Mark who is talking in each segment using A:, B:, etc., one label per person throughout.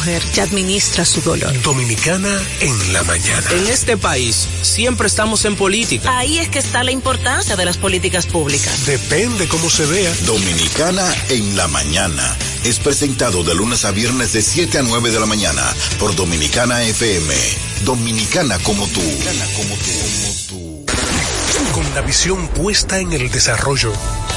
A: mujer que administra su dolor.
B: Dominicana en la mañana.
C: En este país siempre estamos en política.
A: Ahí es que está la importancia de las políticas públicas.
B: Depende cómo se vea.
D: Dominicana en la mañana. Es presentado de lunes a viernes de 7 a 9 de la mañana por Dominicana FM. Dominicana como tú. como tú.
B: Con la visión puesta en el desarrollo,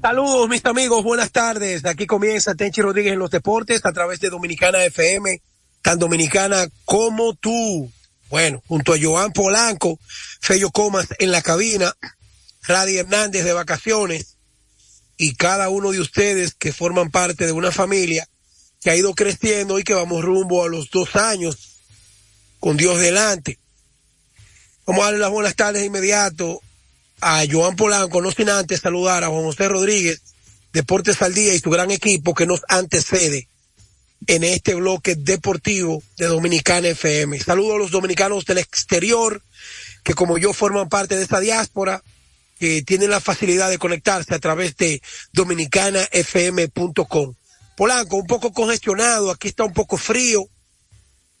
E: Saludos mis amigos, buenas tardes. Aquí comienza Tenchi Rodríguez en los deportes a través de Dominicana FM, tan dominicana como tú. Bueno, junto a Joan Polanco, Fello Comas en la cabina, Radi Hernández de vacaciones y cada uno de ustedes que forman parte de una familia que ha ido creciendo y que vamos rumbo a los dos años con Dios delante. Vamos a darle las buenas tardes de inmediato a Joan Polanco, no sin antes saludar a Juan José Rodríguez, Deportes al Día y su gran equipo que nos antecede en este bloque deportivo de Dominicana FM. Saludo a los dominicanos del exterior que como yo forman parte de esta diáspora, que tienen la facilidad de conectarse a través de dominicanafm.com. Polanco, un poco congestionado, aquí está un poco frío,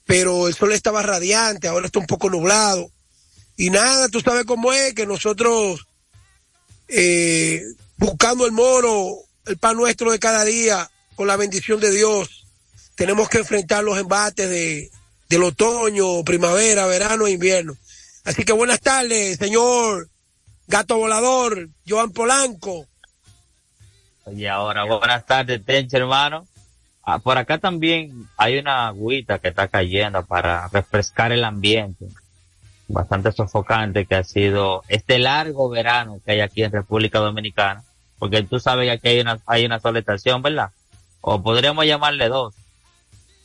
E: pero el sol estaba radiante, ahora está un poco nublado. Y nada, tú sabes cómo es, que nosotros, eh, buscando el moro, el pan nuestro de cada día, con la bendición de Dios, tenemos que enfrentar los embates de, del otoño, primavera, verano e invierno. Así que buenas tardes, señor Gato Volador, Joan Polanco.
F: Y ahora, buenas tardes, Tenche, hermano. Ah, por acá también hay una agüita que está cayendo para refrescar el ambiente. Bastante sofocante que ha sido este largo verano que hay aquí en República Dominicana. Porque tú sabes que aquí hay una, hay una sola estación, ¿verdad? O podríamos llamarle dos.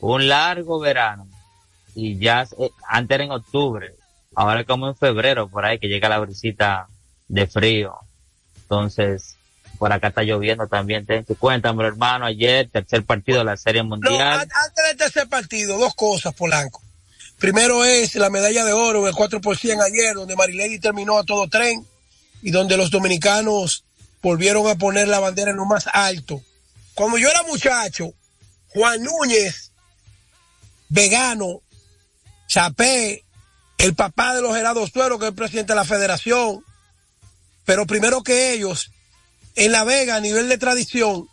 F: Un largo verano. Y ya, eh, antes era en octubre. Ahora como en febrero, por ahí, que llega la brisita de frío. Entonces, por acá está lloviendo también. Cuéntame, hermano, ayer, tercer partido de la Serie Mundial.
E: antes del tercer partido, dos cosas, Polanco. Primero es la medalla de oro, el 4 por ayer, donde Marilady terminó a todo tren y donde los dominicanos volvieron a poner la bandera en lo más alto. Cuando yo era muchacho, Juan Núñez, vegano, Chapé, el papá de los Gerardo Suero, que es el presidente de la federación, pero primero que ellos, en La Vega, a nivel de tradición,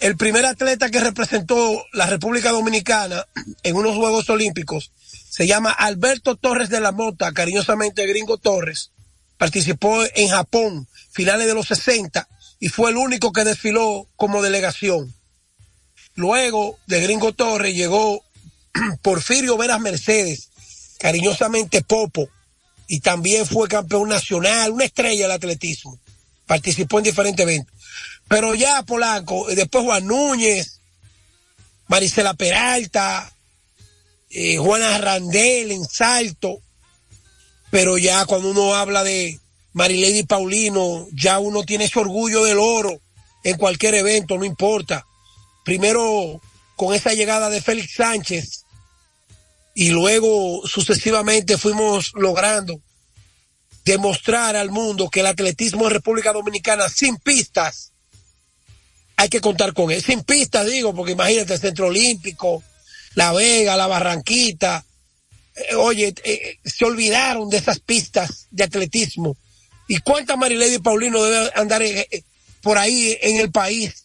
E: el primer atleta que representó la República Dominicana en unos Juegos Olímpicos se llama Alberto Torres de la Mota, cariñosamente Gringo Torres. Participó en Japón, finales de los 60, y fue el único que desfiló como delegación. Luego de Gringo Torres llegó Porfirio Veras Mercedes, cariñosamente Popo, y también fue campeón nacional, una estrella del atletismo. Participó en diferentes eventos. Pero ya Polanco, después Juan Núñez, Marisela Peralta, eh, Juana Randel en Salto, pero ya cuando uno habla de Marilady Paulino, ya uno tiene ese orgullo del oro en cualquier evento, no importa. Primero con esa llegada de Félix Sánchez, y luego sucesivamente fuimos logrando demostrar al mundo que el atletismo en República Dominicana sin pistas hay que contar con él. Sin pistas digo, porque imagínate el Centro Olímpico, La Vega, La Barranquita. Eh, oye, eh, se olvidaron de esas pistas de atletismo. ¿Y cuántas Marilady Paulino debe andar eh, por ahí en el país?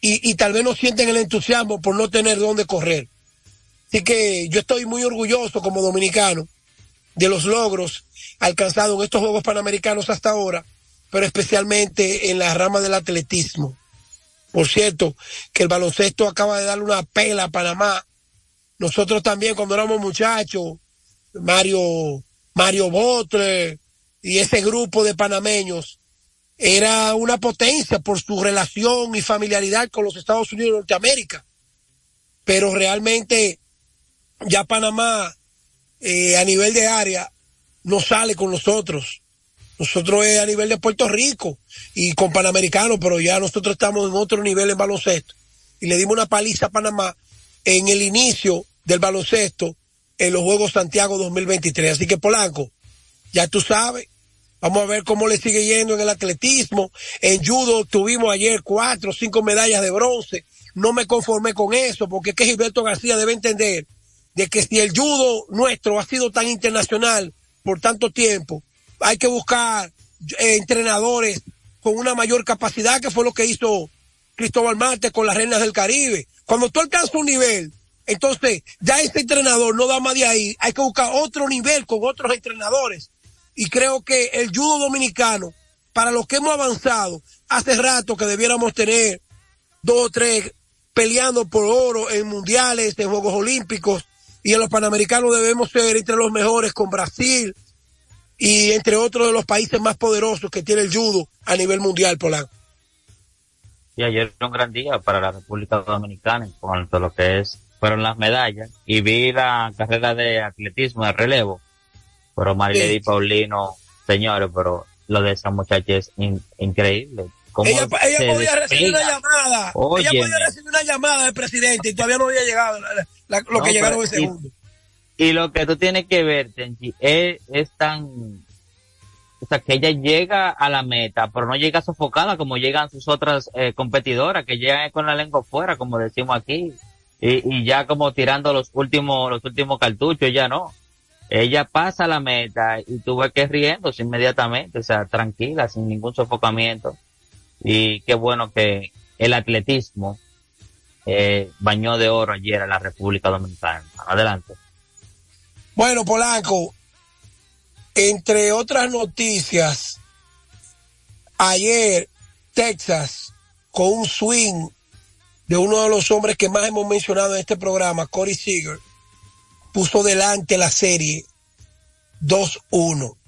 E: Y, y tal vez no sienten el entusiasmo por no tener dónde correr. Así que yo estoy muy orgulloso como dominicano de los logros alcanzados en estos Juegos Panamericanos hasta ahora, pero especialmente en la rama del atletismo. Por cierto, que el baloncesto acaba de darle una pela a Panamá. Nosotros también cuando éramos muchachos, Mario, Mario Botre y ese grupo de panameños, era una potencia por su relación y familiaridad con los Estados Unidos de Norteamérica. Pero realmente ya Panamá eh, a nivel de área no sale con nosotros. Nosotros es a nivel de Puerto Rico y con Panamericano, pero ya nosotros estamos en otro nivel en baloncesto. Y le dimos una paliza a Panamá en el inicio del baloncesto en los Juegos Santiago 2023. Así que Polanco, ya tú sabes, vamos a ver cómo le sigue yendo en el atletismo. En judo tuvimos ayer cuatro o cinco medallas de bronce. No me conformé con eso porque es que Gilberto García debe entender de que si el judo nuestro ha sido tan internacional por tanto tiempo, hay que buscar eh, entrenadores con una mayor capacidad, que fue lo que hizo Cristóbal Marte con las Reinas del Caribe. Cuando tú alcanzas un nivel, entonces ya ese entrenador no da más de ahí, hay que buscar otro nivel con otros entrenadores. Y creo que el judo dominicano, para lo que hemos avanzado, hace rato que debiéramos tener dos o tres peleando por oro en mundiales, en Juegos Olímpicos, y en los Panamericanos debemos ser entre los mejores con Brasil, y entre otros de los países más poderosos que tiene el judo a nivel mundial, Polanco.
F: Y ayer fue un gran día para la República Dominicana en cuanto a lo que es, fueron las medallas. Y vi la carrera de atletismo de relevo. Pero Marilady Paulino, señores, pero lo de esa muchacha es increíble.
E: Ella, ella podía recibir una llamada. Ella podía recibir una llamada del presidente y todavía no había llegado lo que llegaron en segundo.
F: Y lo que tú tienes que ver, Tenchi, es, tan, o sea, que ella llega a la meta, pero no llega sofocada como llegan sus otras eh, competidoras, que llegan con la lengua fuera, como decimos aquí, y, ya como tirando los últimos, los últimos cartuchos, ya no. Ella pasa la meta y tú ves que riéndose inmediatamente, o sea, tranquila, sin ningún sofocamiento. Y qué bueno que el atletismo eh, bañó de oro ayer a la República Dominicana. Adelante.
E: Bueno, Polanco, entre otras noticias, ayer Texas, con un swing de uno de los hombres que más hemos mencionado en este programa, Corey Seager, puso delante la serie 2-1.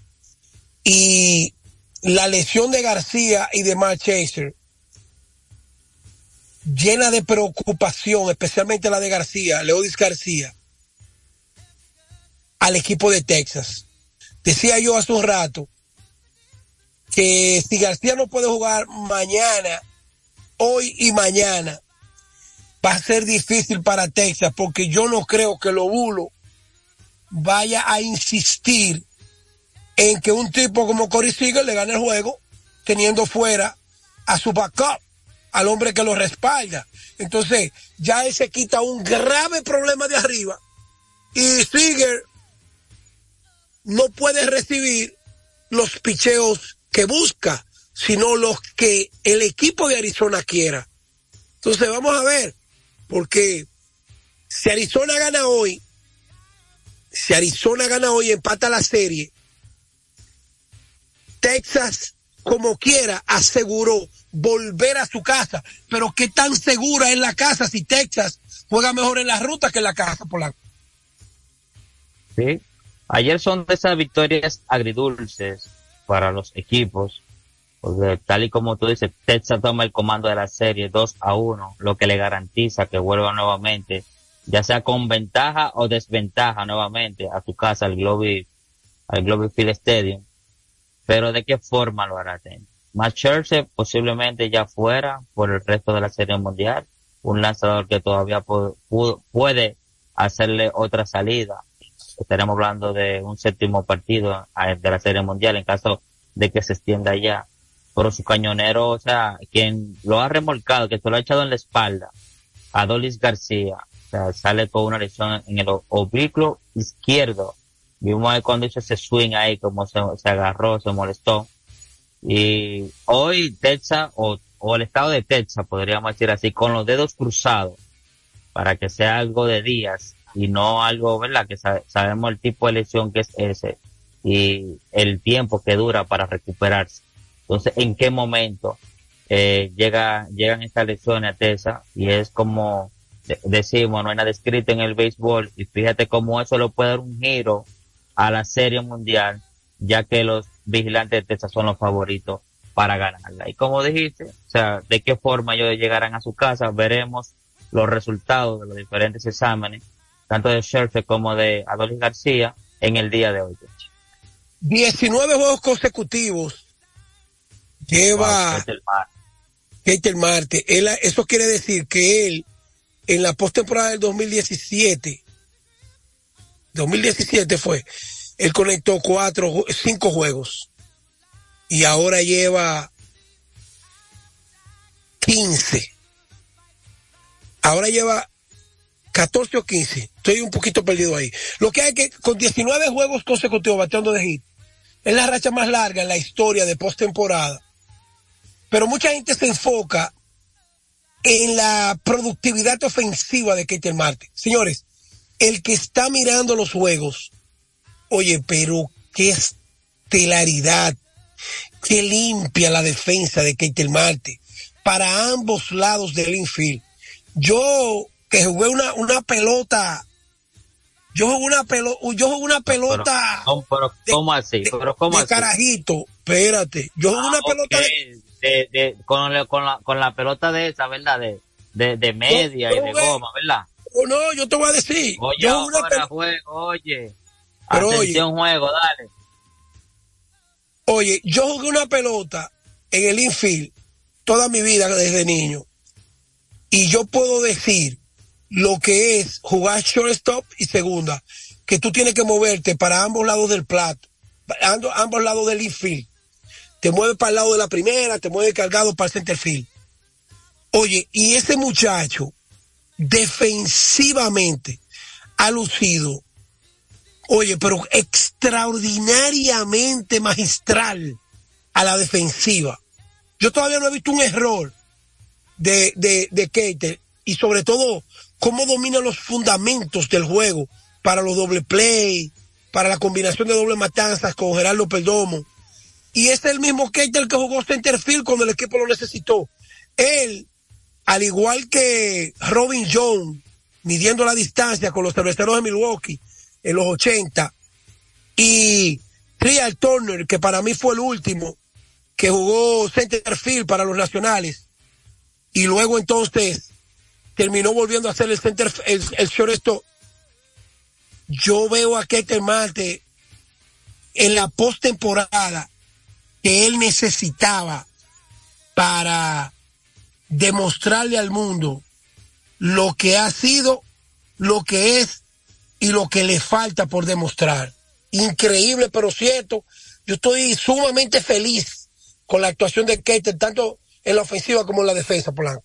E: Y la lesión de García y de Mark Chaser llena de preocupación, especialmente la de García, Leodis García, al equipo de Texas. Decía yo hace un rato que si García no puede jugar mañana, hoy y mañana, va a ser difícil para Texas porque yo no creo que Lobulo vaya a insistir en que un tipo como Corey Seager le gane el juego teniendo fuera a su backup, al hombre que lo respalda. Entonces, ya él se quita un grave problema de arriba y Seager no puede recibir los picheos que busca, sino los que el equipo de Arizona quiera. Entonces vamos a ver, porque si Arizona gana hoy, si Arizona gana hoy empata la serie, Texas, como quiera, aseguró volver a su casa. Pero qué tan segura es la casa si Texas juega mejor en la ruta que en la casa, Polanco.
F: Sí, Ayer son de esas victorias agridulces para los equipos, porque tal y como tú dices, Texas toma el comando de la serie 2 a 1, lo que le garantiza que vuelva nuevamente, ya sea con ventaja o desventaja nuevamente a tu casa, al Globe, al Globe Field Stadium. Pero de qué forma lo hará Más posiblemente ya fuera por el resto de la serie mundial, un lanzador que todavía puede hacerle otra salida estaremos hablando de un séptimo partido de la Serie Mundial en caso de que se extienda ya. Pero su cañonero, o sea, quien lo ha remolcado, que se lo ha echado en la espalda, Adolis García, o sea, sale con una lesión en el oblicuo izquierdo. Vimos cuando hizo ese swing ahí, como se, agarró, se molestó. Y hoy Texas, o, o el estado de Texas, podríamos decir así, con los dedos cruzados, para que sea algo de días, y no algo, ¿verdad? Que sabemos el tipo de lesión que es ese y el tiempo que dura para recuperarse. Entonces, ¿en qué momento eh, llega, llegan estas lesiones a Tesa? Y es como decimos, no hay nada escrito en el béisbol y fíjate cómo eso lo puede dar un giro a la serie mundial, ya que los vigilantes de Tesa son los favoritos para ganarla. Y como dijiste, o sea, de qué forma ellos llegarán a su casa, veremos los resultados de los diferentes exámenes tanto de Scherzer como de Adolis García en el día de hoy.
E: 19 juegos consecutivos lleva Keiter Marte. eso quiere decir que él en la postemporada del 2017, 2017 fue, él conectó cuatro, cinco juegos y ahora lleva 15. Ahora lleva 14 o 15. Estoy un poquito perdido ahí. Lo que hay que, con 19 juegos consecutivos bateando de hit, es la racha más larga en la historia de postemporada. Pero mucha gente se enfoca en la productividad ofensiva de Keiter Marte. Señores, el que está mirando los juegos, oye, pero qué estelaridad, qué limpia la defensa de Keiter Marte para ambos lados del infield. Yo que jugué una, una pelota, yo jugué una pelota, yo jugué una pelota.
F: Pero, ¿cómo así? Pero, ¿cómo
E: de carajito, espérate. Yo jugué una
F: ah,
E: pelota
F: de, de, con, la, con, la, con la pelota de esa, ¿verdad? De, de, de media y de goma, ¿verdad?
E: Oh, no, yo te voy a decir.
F: Oye, yo ahora juego, oye. Pero Atención, oye, juego, dale.
E: Oye, yo jugué una pelota en el infield toda mi vida desde niño. Y yo puedo decir lo que es jugar shortstop y segunda, que tú tienes que moverte para ambos lados del plato, ambos lados del infield. Te mueves para el lado de la primera, te mueves cargado para el center field. Oye, y ese muchacho defensivamente ha lucido, oye, pero extraordinariamente magistral a la defensiva. Yo todavía no he visto un error de, de, de Keiter y sobre todo cómo domina los fundamentos del juego para los doble play, para la combinación de doble matanzas con Gerardo Perdomo. Y es el mismo Keiter que jugó centerfield cuando el equipo lo necesitó. Él, al igual que Robin Jones, midiendo la distancia con los cerveceros de Milwaukee en los 80, y Trial Turner, que para mí fue el último, que jugó centerfield para los nacionales y luego entonces terminó volviendo a hacer el center el, el shortstop. Yo veo a Keter Marte en la postemporada que él necesitaba para demostrarle al mundo lo que ha sido, lo que es y lo que le falta por demostrar. Increíble, pero cierto. Yo estoy sumamente feliz con la actuación de Keiter, tanto en la ofensiva como en la defensa, Polanco.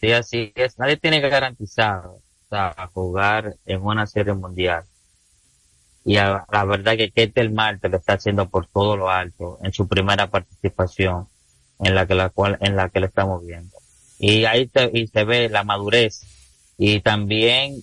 F: Sí, así es. Nadie tiene que garantizar jugar en una serie mundial. Y la verdad que Ketel Marte lo está haciendo por todo lo alto en su primera participación en la que la cual en la que le estamos viendo. Y ahí y se ve la madurez y también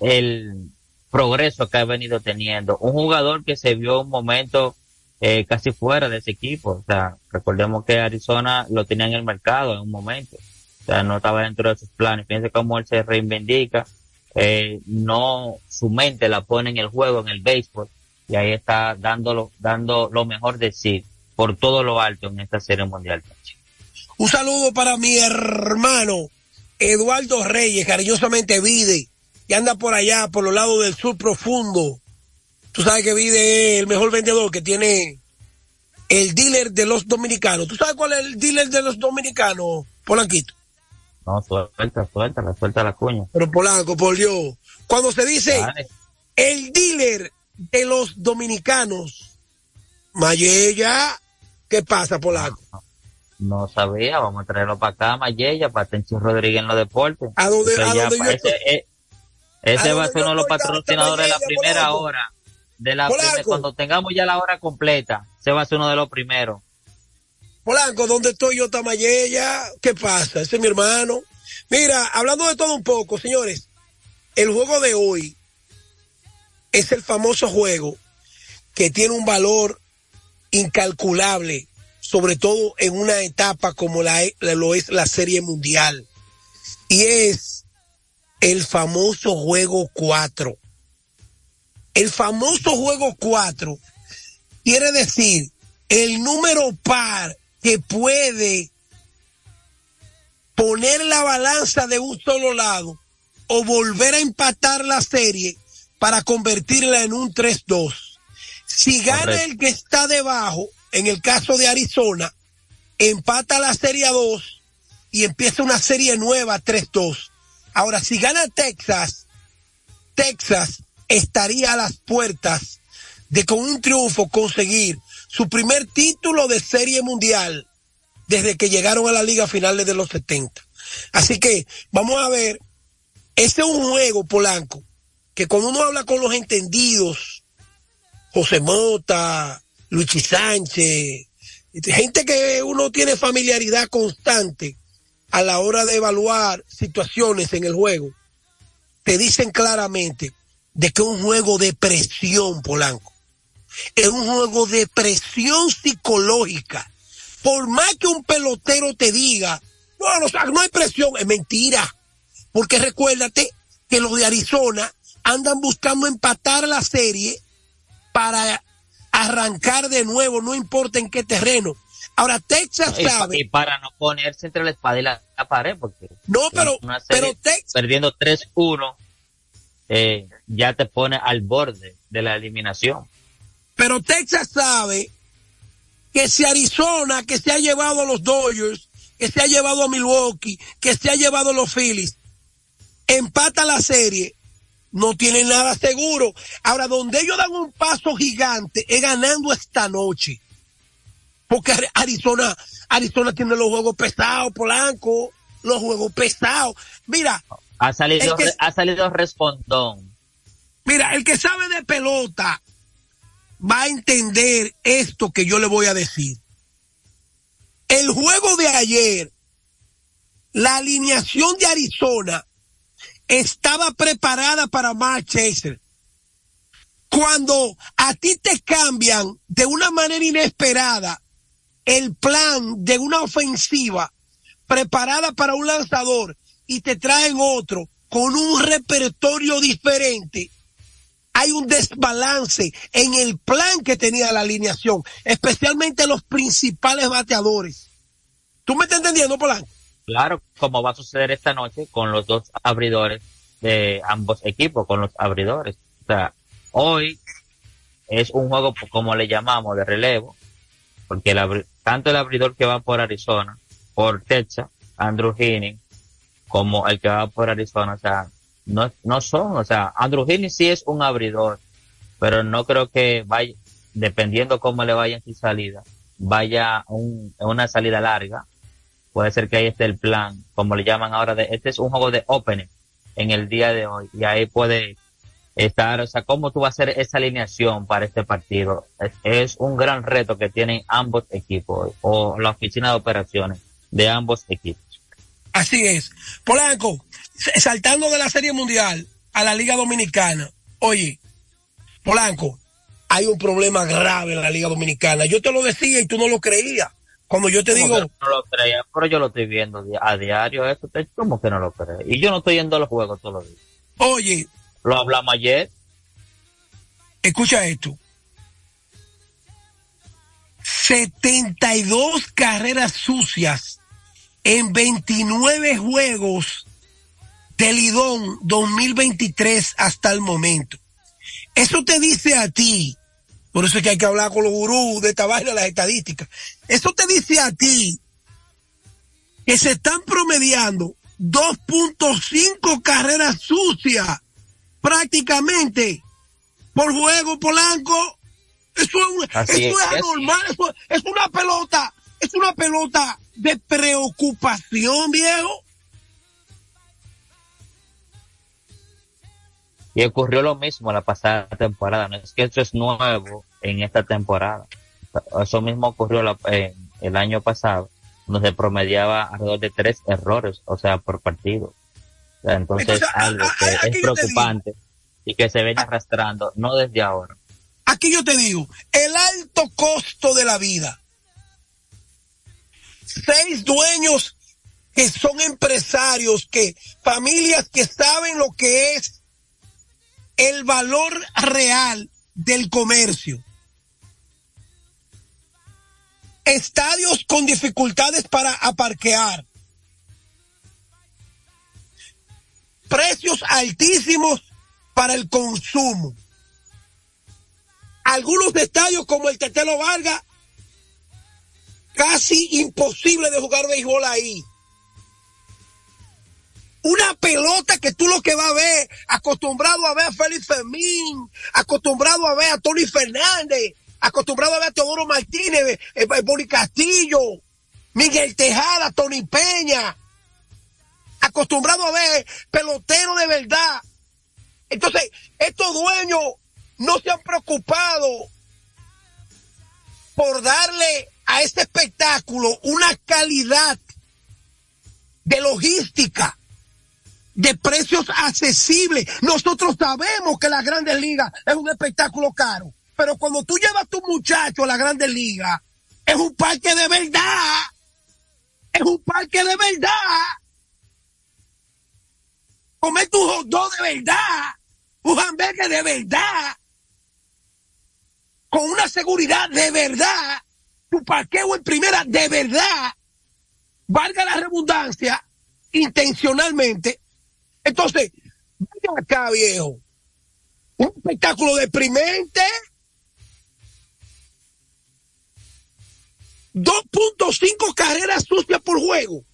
F: el progreso que ha venido teniendo. Un jugador que se vio un momento eh, casi fuera de ese equipo. O sea, recordemos que Arizona lo tenía en el mercado en un momento. O sea, no estaba dentro de sus planes. Fíjense cómo él se reivindica. Eh, no, su mente la pone en el juego, en el béisbol. Y ahí está dándolo, dando lo mejor de sí por todo lo alto en esta serie mundial.
E: Un saludo para mi hermano Eduardo Reyes, cariñosamente Vide, que anda por allá, por los lados del sur profundo, Tú sabes que Vide es el mejor vendedor que tiene el dealer de los dominicanos. ¿Tú sabes cuál es el dealer de los dominicanos, Polanquito?
F: No, suelta, suelta, la suelta la cuña.
E: Pero Polanco, por Dios. Cuando se dice el dealer de los dominicanos, Mayella, ¿qué pasa, Polanco?
F: No, sabía, vamos a traerlo para acá, Mayella, para Tencho Rodríguez en los deportes.
E: ¿A dónde, a dónde
F: ese, ese va a ser uno de los patrocinadores de la primera hora de la cuando tengamos ya la hora completa, se va a ser uno de los primeros.
E: Polanco, ¿dónde estoy yo, Tamayella? ¿Qué pasa? Ese es mi hermano. Mira, hablando de todo un poco, señores, el juego de hoy es el famoso juego que tiene un valor incalculable, sobre todo en una etapa como la, lo es la Serie Mundial. Y es el famoso juego 4 el famoso juego 4 quiere decir el número par que puede poner la balanza de un solo lado o volver a empatar la serie para convertirla en un 3-2. Si gana el que está debajo, en el caso de Arizona, empata la serie a 2 y empieza una serie nueva 3-2. Ahora, si gana Texas, Texas estaría a las puertas de con un triunfo conseguir su primer título de serie mundial desde que llegaron a la liga finales de los 70. Así que vamos a ver, este es un juego, Polanco, que cuando uno habla con los entendidos, José Mota, Luigi Sánchez, gente que uno tiene familiaridad constante a la hora de evaluar situaciones en el juego, te dicen claramente de que es un juego de presión, Polanco. Es un juego de presión psicológica. Por más que un pelotero te diga, no, no hay presión, es mentira. Porque recuérdate que los de Arizona andan buscando empatar la serie para arrancar de nuevo, no importa en qué terreno. Ahora Texas sabe.
F: Y para no ponerse entre la espada y la, pared, porque.
E: No, pero, pero Texas.
F: Perdiendo 3-1, eh, ya te pone al borde de la eliminación.
E: Pero Texas sabe que si Arizona, que se ha llevado a los Dodgers, que se ha llevado a Milwaukee, que se ha llevado a los Phillies, empata la serie, no tiene nada seguro. Ahora, donde ellos dan un paso gigante es ganando esta noche. Porque Arizona, Arizona tiene los juegos pesados, Polanco, los juegos pesados. Mira.
F: Ha salido, ha salido respondón.
E: Mira, el que sabe de pelota va a entender esto que yo le voy a decir. El juego de ayer, la alineación de Arizona estaba preparada para Mark. Cuando a ti te cambian de una manera inesperada el plan de una ofensiva preparada para un lanzador y te traen otro con un repertorio diferente, hay un desbalance en el plan que tenía la alineación, especialmente los principales bateadores. ¿Tú me estás entendiendo, Polanco?
F: Claro, como va a suceder esta noche con los dos abridores de ambos equipos, con los abridores. O sea, hoy es un juego, como le llamamos, de relevo, porque tanto el abridor que va por Arizona, por Texas, Andrew Heaney, como el que va por Arizona, o sea, no, no son, o sea, Andrew Heaney sí es un abridor, pero no creo que vaya, dependiendo cómo le vaya en su salida, vaya un, una salida larga. Puede ser que ahí esté el plan, como le llaman ahora, de, este es un juego de opening en el día de hoy, y ahí puede estar, o sea, cómo tú vas a hacer esa alineación para este partido. Es, es un gran reto que tienen ambos equipos, o la oficina de operaciones de ambos equipos.
E: Así es. Polanco, saltando de la Serie Mundial a la Liga Dominicana, oye, Polanco, hay un problema grave en la Liga Dominicana. Yo te lo decía y tú no lo creías. Cuando yo te digo...
F: No lo creía, pero yo lo estoy viendo a diario. Esto, ¿Cómo que no lo crees? Y yo no estoy yendo a los juegos todos los días.
E: Oye.
F: Lo hablamos ayer.
E: Escucha esto. 72 carreras sucias en 29 juegos del Lidón 2023 hasta el momento. Eso te dice a ti, por eso es que hay que hablar con los gurús de esta vaina, las estadísticas. Eso te dice a ti que se están promediando 2.5 carreras sucias prácticamente por juego polanco. Eso es, anormal, eso es una pelota, es una pelota de preocupación, viejo.
F: Y ocurrió lo mismo la pasada temporada. No es que eso es nuevo en esta temporada. Eso mismo ocurrió el año pasado, donde se promediaba alrededor de tres errores, o sea, por partido. entonces, algo que es preocupante y que se viene arrastrando, no desde ahora.
E: Aquí yo te digo, el alto costo de la vida. Seis dueños que son empresarios, que familias que saben lo que es el valor real del comercio. Estadios con dificultades para aparquear. precios altísimos para el consumo. Algunos estadios como el Tetelo Vargas, casi imposible de jugar béisbol ahí. Una pelota que tú lo que vas a ver, acostumbrado a ver a Félix Fermín, acostumbrado a ver a Tony Fernández, acostumbrado a ver a Teodoro Martínez, eh, eh, Boni Castillo, Miguel Tejada, Tony Peña, acostumbrado a ver pelotero de verdad. Entonces, estos dueños no se han preocupado por darle a este espectáculo una calidad de logística, de precios accesibles. Nosotros sabemos que la Grandes Ligas es un espectáculo caro, pero cuando tú llevas a tu muchacho a la Grandes Ligas, es un parque de verdad. Es un parque de verdad. Comer tu hot dog de verdad. Un hamburger de verdad. Con una seguridad de verdad. Tu parqueo en primera de verdad. Valga la redundancia, intencionalmente. Entonces, venga acá, viejo. Un espectáculo deprimente. 2.5 carreras sucias por juego.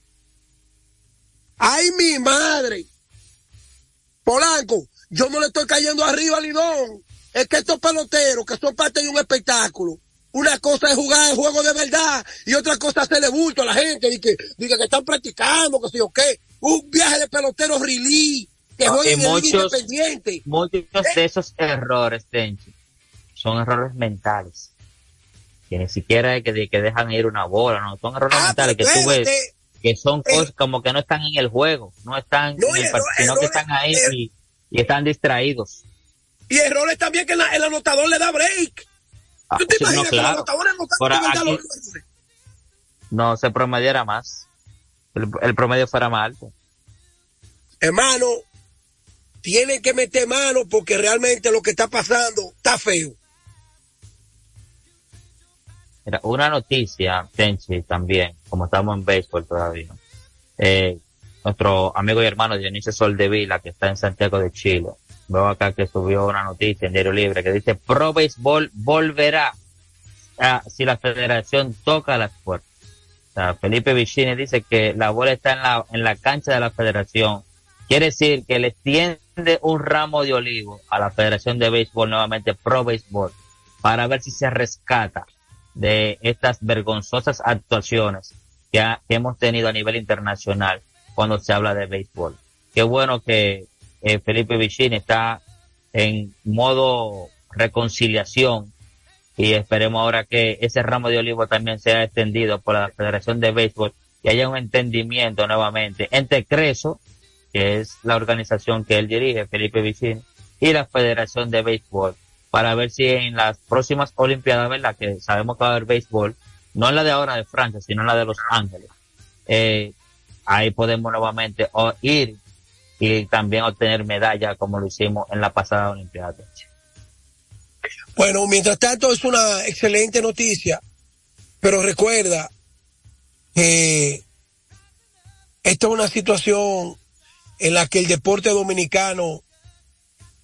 E: Ay, mi madre. Polanco, yo no le estoy cayendo arriba al Lidón. Es que estos peloteros, que son parte de un espectáculo, una cosa es jugar el juego de verdad y otra cosa es hacerle bulto a la gente y que, diga que están practicando, que sé yo qué. Un viaje de peloteros release, que en
F: muchos,
E: independiente.
F: Muchos de esos errores, Tenchi, son errores mentales que ni siquiera es que, que dejan ir una bola, no, son errores
E: Ah,
F: mentales que tú ves que son
E: Eh,
F: cosas como que no están en el juego, no están
E: No,
F: en el partido, sino que están ahí
E: er-
F: y, y están distraídos.
E: Y errores también que la- el anotador le da break.
F: Ah,
E: ¿Tú te
F: sí, no,
E: imaginas que
F: claro.
E: verdad
F: aquí-? No se promediara más. El, el promedio fuera más alto.
E: Hermano, tienen que meter mano porque realmente lo que está pasando está feo.
F: Mira, una noticia, Tenchi, también, como estamos en béisbol todavía. Eh, nuestro amigo y hermano Dionisio Soldevila, que está en Santiago de Chile, veo acá que subió una noticia en Diario Libre que dice Pro Béisbol volverá a- si la federación toca las puertas. Felipe Vicini dice que la bola está en la, en la cancha de la federación. Quiere decir que le extiende un ramo de olivo a la Federación de Béisbol, nuevamente Pro Béisbol, para ver si se rescata de estas vergonzosas actuaciones que, que hemos tenido a nivel internacional cuando se habla de béisbol. Qué bueno que eh, Felipe Vicini está en modo reconciliación y esperemos ahora que ese ramo de olivo también sea extendido por la Federación de Béisbol y haya un entendimiento nuevamente entre Creso, que es la organización que él dirige, Felipe Vicini, y la Federación de Béisbol, para ver si en las próximas Olimpiadas, ¿verdad? Que sabemos que va a haber béisbol, no en la de ahora de Francia, sino en la de Los Ángeles. Eh, ahí podemos nuevamente ir y también obtener medalla como lo hicimos en la pasada Olimpiada.
E: Bueno, mientras tanto es una excelente noticia, pero recuerda que esta es una situación en la que el deporte dominicano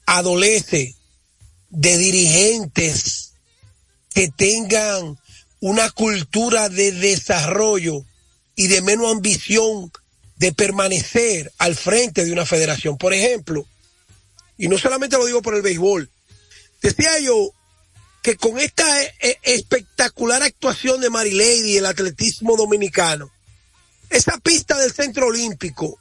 E: adolece de dirigentes que tengan una cultura de desarrollo y de menos ambición de permanecer al frente de una federación. Por ejemplo, y no solamente lo digo por el béisbol, decía yo que con esta eh, eh, espectacular actuación de Marilady y el atletismo dominicano, esa pista del centro olímpico,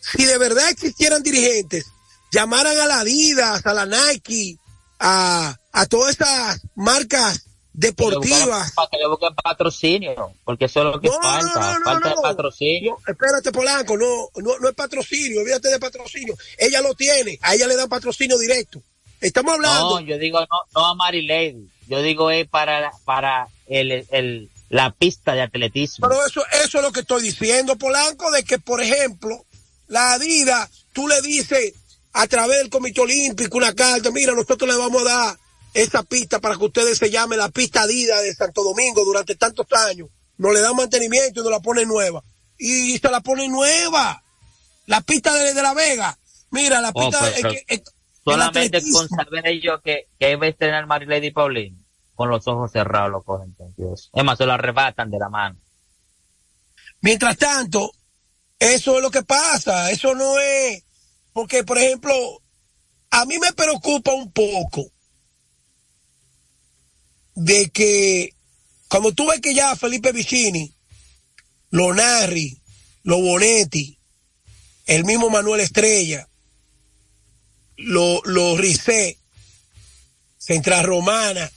E: si de verdad existieran dirigentes, llamaran a la Adidas, a la Nike, a, a todas estas marcas deportivas.
F: Para que le busquen patrocinio, porque eso es lo que
E: No,
F: falta,
E: no, no,
F: falta de patrocinio.
E: Espérate, Polanco, no, no, no es patrocinio, olvídate de patrocinio. Ella lo tiene, a ella le dan patrocinio directo. Estamos hablando.
F: No, yo digo no, no a Mary Lady, yo digo es para, para el, el, la pista de atletismo.
E: Pero eso, eso es lo que estoy diciendo, Polanco, de que, por ejemplo, la Adidas, tú le dices a través del Comité Olímpico una carta, mira, nosotros le vamos a dar esa pista para que ustedes se llame la pista Adidas de Santo Domingo durante tantos años. Nos le dan mantenimiento y nos la ponen nueva. Y se la ponen nueva. La pista de, de La Vega. Mira, la
F: Oh,
E: pista
F: pero
E: es que- es- el
F: Solamente con saber ellos que, que va a estrenar Marilady Paulino, con los ojos cerrados lo cogen. Dios. Es más, se lo arrebatan de la mano.
E: Mientras tanto, eso es lo que pasa, eso no es, porque por ejemplo, a mí me preocupa un poco de que cuando tú ves que ya Felipe Vicini, lo Narri, lo Bonetti, el mismo Manuel Estrella, lo, lo Central Romana,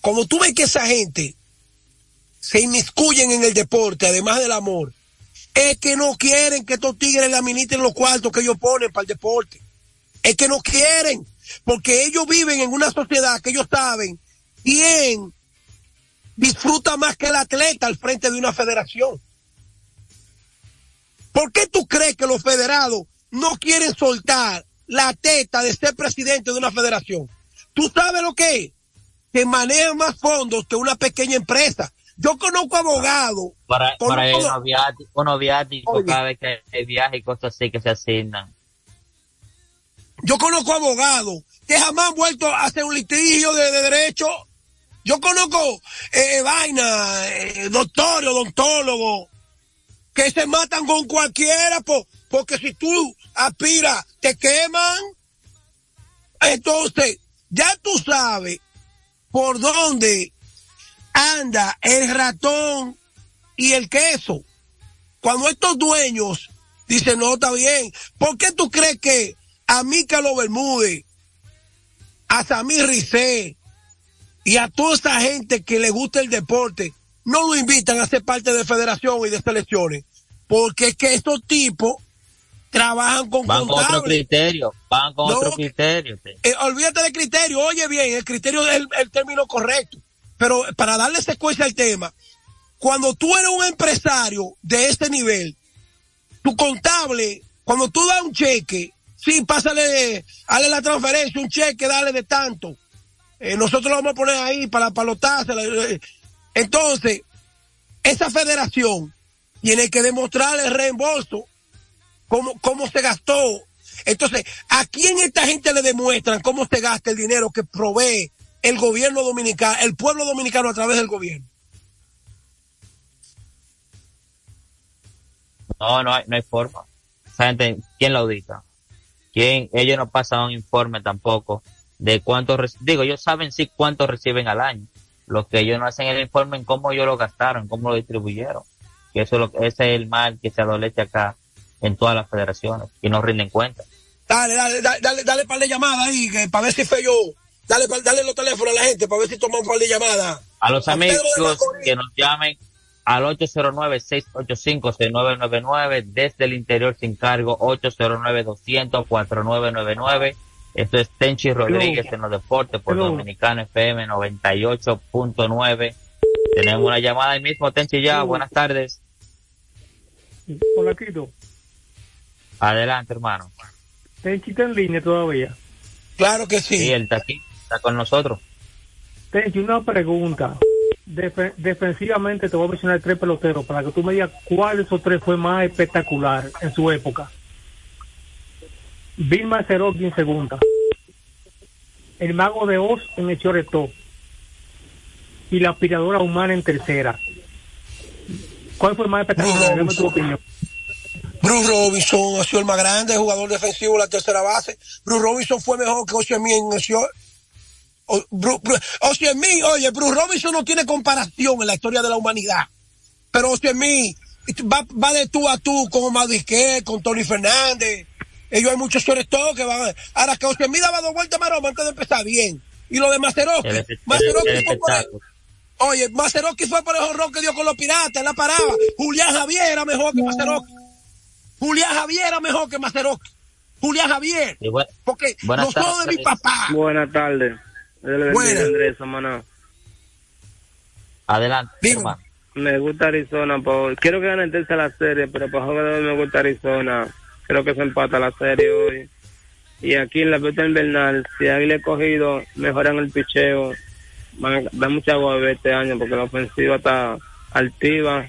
E: como tú ves que esa gente se inmiscuyen en el deporte, además del amor, es que no quieren que estos tigres le administren los cuartos que ellos ponen para el deporte. Es que no quieren, porque ellos viven en una sociedad que ellos saben quién disfruta más que el atleta al frente de una federación. ¿Por qué tú crees que los federados no quieren soltar la teta de ser presidente de una federación? ¿Tú sabes lo que es? Que manejan más fondos que una pequeña empresa. Yo conozco abogados.
F: Para, para cada vez que hay viaje y cosas así que se asignan.
E: Yo conozco abogados que jamás han vuelto a hacer un litigio de, de derecho. Yo conozco eh, vaina, eh, doctores, odontólogos, que se matan con cualquiera po- porque si tú aspiras, te queman. Entonces, ya tú sabes por dónde anda el ratón y el queso. Cuando estos dueños dicen, no, está bien, ¿por qué tú crees que a Mícalo Bermúdez, a Samir Ricé y a toda esa gente que le gusta el deporte, no lo invitan a ser parte de federación y de selecciones? Porque es que estos tipos trabajan con
F: Van con otro criterio, van con
E: No,
F: otro criterio. te-
E: Eh, olvídate del criterio, oye bien, el criterio es el, el término correcto. Pero para darle secuencia al tema, cuando tú eres un empresario de este nivel, tu contable, cuando tú das un cheque, sí, pásale, hazle la transferencia, un cheque, dale de tanto. Eh, nosotros lo vamos a poner ahí para palotarse. Entonces, esa federación tiene que demostrar el reembolso, cómo, cómo se gastó. Entonces, ¿a quién esta gente le demuestran cómo se gasta el dinero que provee el gobierno dominicano, el pueblo dominicano a través del gobierno?
F: No, no hay, no hay forma. Esa gente, ¿quién la audita? ¿Quién? Ellos no pasan un informe tampoco de cuánto, reci- digo, ellos saben sí cuánto reciben al año. Lo que ellos no hacen el informe en cómo ellos lo gastaron, cómo lo distribuyeron. Que eso es lo, ese es el mal que se adolece acá en todas las federaciones y no rinden cuenta.
E: Dale, dale, dale, dale, dale par de llamadas ahí, que para ver si fue yo. Dale, dale los teléfonos a la gente para ver si toma un par de llamadas.
F: A los amigos que nos llamen al 809-685-6999 desde el interior sin cargo 809-200-4999. Esto es Tenchi Rodríguez en los deportes por. Dominicano FM 98.9. Tenemos una llamada ahí mismo, Tenchi ya. Buenas tardes.
G: Hola, Quito.
F: Adelante, hermano.
G: Tenchi está en línea todavía.
E: Claro que
F: Sí,
E: sí.
F: él está aquí, está con nosotros.
G: Tenchi, una pregunta. Defe- defensivamente te voy a mencionar tres peloteros para que tú me digas cuál de esos tres fue más espectacular en su época. Bill Mazeroski en segunda. El mago de Oz en el shortstop. Y la aspiradora humana en tercera. ¿Cuál fue más espectacular? Dame tu opinión.
E: Bruce Robinson ha sido el más grande jugador defensivo de la tercera base. Bruce Robinson fue mejor que Oceanmi en el. O- Bru- Bru- Oceanmi, oye, Bruce Robinson no tiene comparación en la historia de la humanidad. Pero Oceanmi va, va de tú a tú con Omar con Tony Fernández. Ellos hay muchos shortstop que van. Ahora que Oceanmi daba dos vueltas maroma antes de empezar bien. Y lo de Maceroski
F: el
E: fue por el-. Oye, Maceroski fue por el jorrón que dio con los piratas, la paraba. Julián Javier era mejor que Maceroski. Julián Javier era mejor que Maceroski. Julián Javier. Porque los ojos de mi papá.
H: Buenas tardes.
E: Buenas.
H: Andrés, hermano.
F: adelante, hermano.
H: Me gusta Arizona. Por... Quiero que gane el tercer la serie, pero por jugador me gusta Arizona. Creo que se empata la serie hoy. Y aquí en la pelota invernal, si alguien le he cogido, mejoran el picheo. Van a dar mucha agua este año porque la ofensiva está altiva,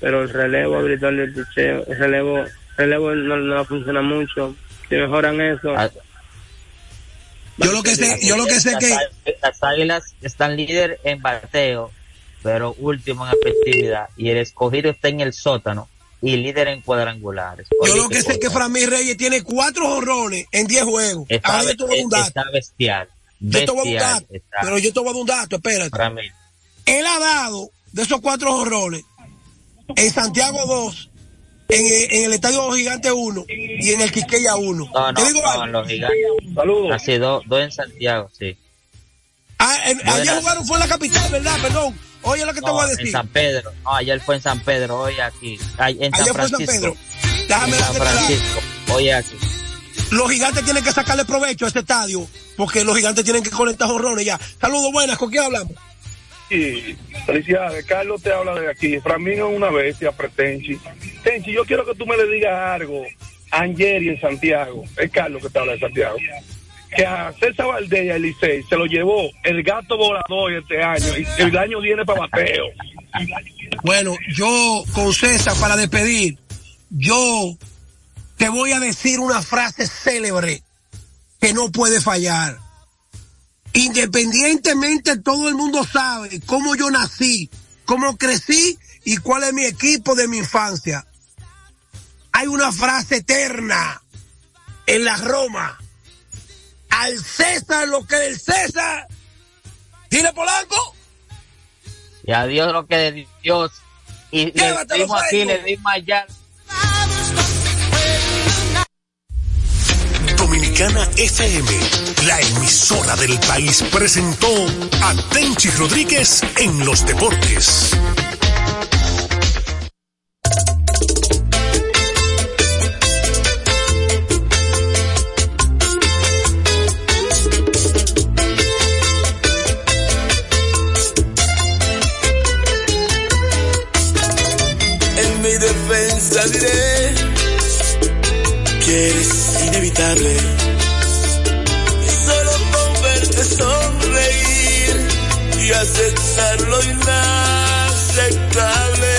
H: pero el relevo, abridor del picheo, el relevo relevo no, no funciona mucho. Si mejoran eso.
E: Yo lo que sé, yo lo que sé que
F: las águilas están líder en bateo, pero último en efectividad. Y el escogido está en el sótano y líder en cuadrangulares.
E: yo lo que sé es que. Framil Reyes tiene cuatro jorrones en 10 juegos.
F: está,
E: Ahora yo te voy a dar un dato.
F: está bestial.
E: Yo te voy a dar un
F: Bestial
E: dato.
F: está
E: Pero yo te voy a dar un dato, espérate. Él ha dado de esos cuatro jorrones en Santiago 2, en, el- en el Estadio Los Gigantes 1 y en el Quiqueya 1.
F: No,
E: Te
F: no,
E: digo
F: no,
E: algo.
F: en los gigantes.
G: Saludos.
F: Así, dos, dos en Santiago, sí.
E: Ah, en- ayer jugaron fue en la capital, ¿verdad? Perdón. Oye lo que te
F: No,
E: voy a
F: en
E: decir.
F: San Pedro. No, ayer fue en San Pedro, hoy aquí. Ay, en
E: Ayer
F: San
E: fue en San
F: Francisco.
E: Pedro. Déjame
F: en San Francisco, hoy aquí.
E: Los gigantes tienen que sacarle provecho a este estadio porque los gigantes tienen que conectar jorrones ya. Saludos buenas, ¿con quién hablamos?
I: Felicidades. Carlos te habla de aquí. Framín es una bestia, pretenchi. Tenchi, yo quiero que tú me le digas algo a Angeri en Santiago. Es Carlos que te habla de Santiago. Que a César Valdés y a Elisei se lo llevó el gato volador este año y el año viene para bateo.
E: Bueno, yo con César para despedir, yo te voy a decir una frase célebre que no puede fallar. Independientemente, todo el mundo sabe cómo yo nací, cómo crecí y cuál es mi equipo de mi infancia. Hay una frase eterna en la Roma. Al César lo que del César. Dile Polanco.
F: Y a Dios lo que de Dios. Y le dimos aquí, le dimos allá.
B: Dominicana FM, la emisora del país, presentó a Tenchi Rodríguez en los deportes.
J: En mi defensa diré que inevitable. Solo con verte sonreír y aceptar lo inaceptable.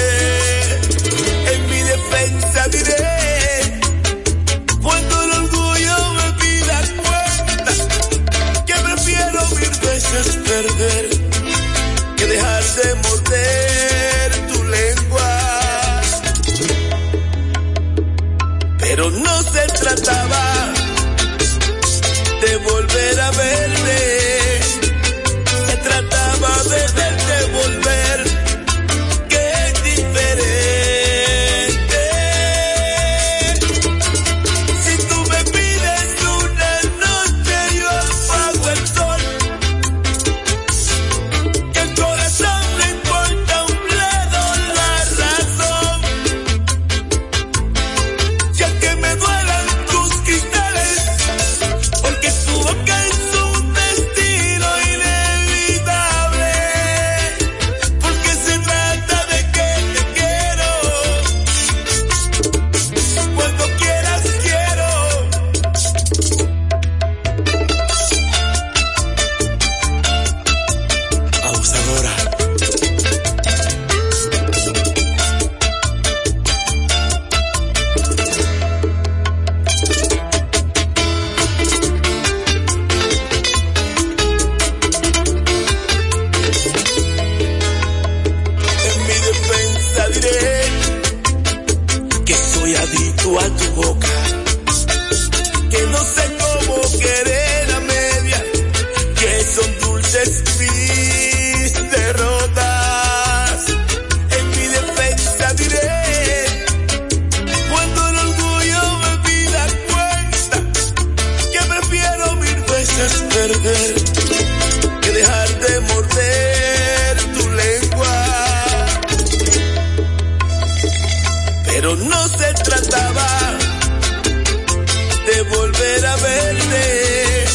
J: Volver a verte,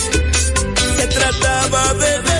J: se trataba de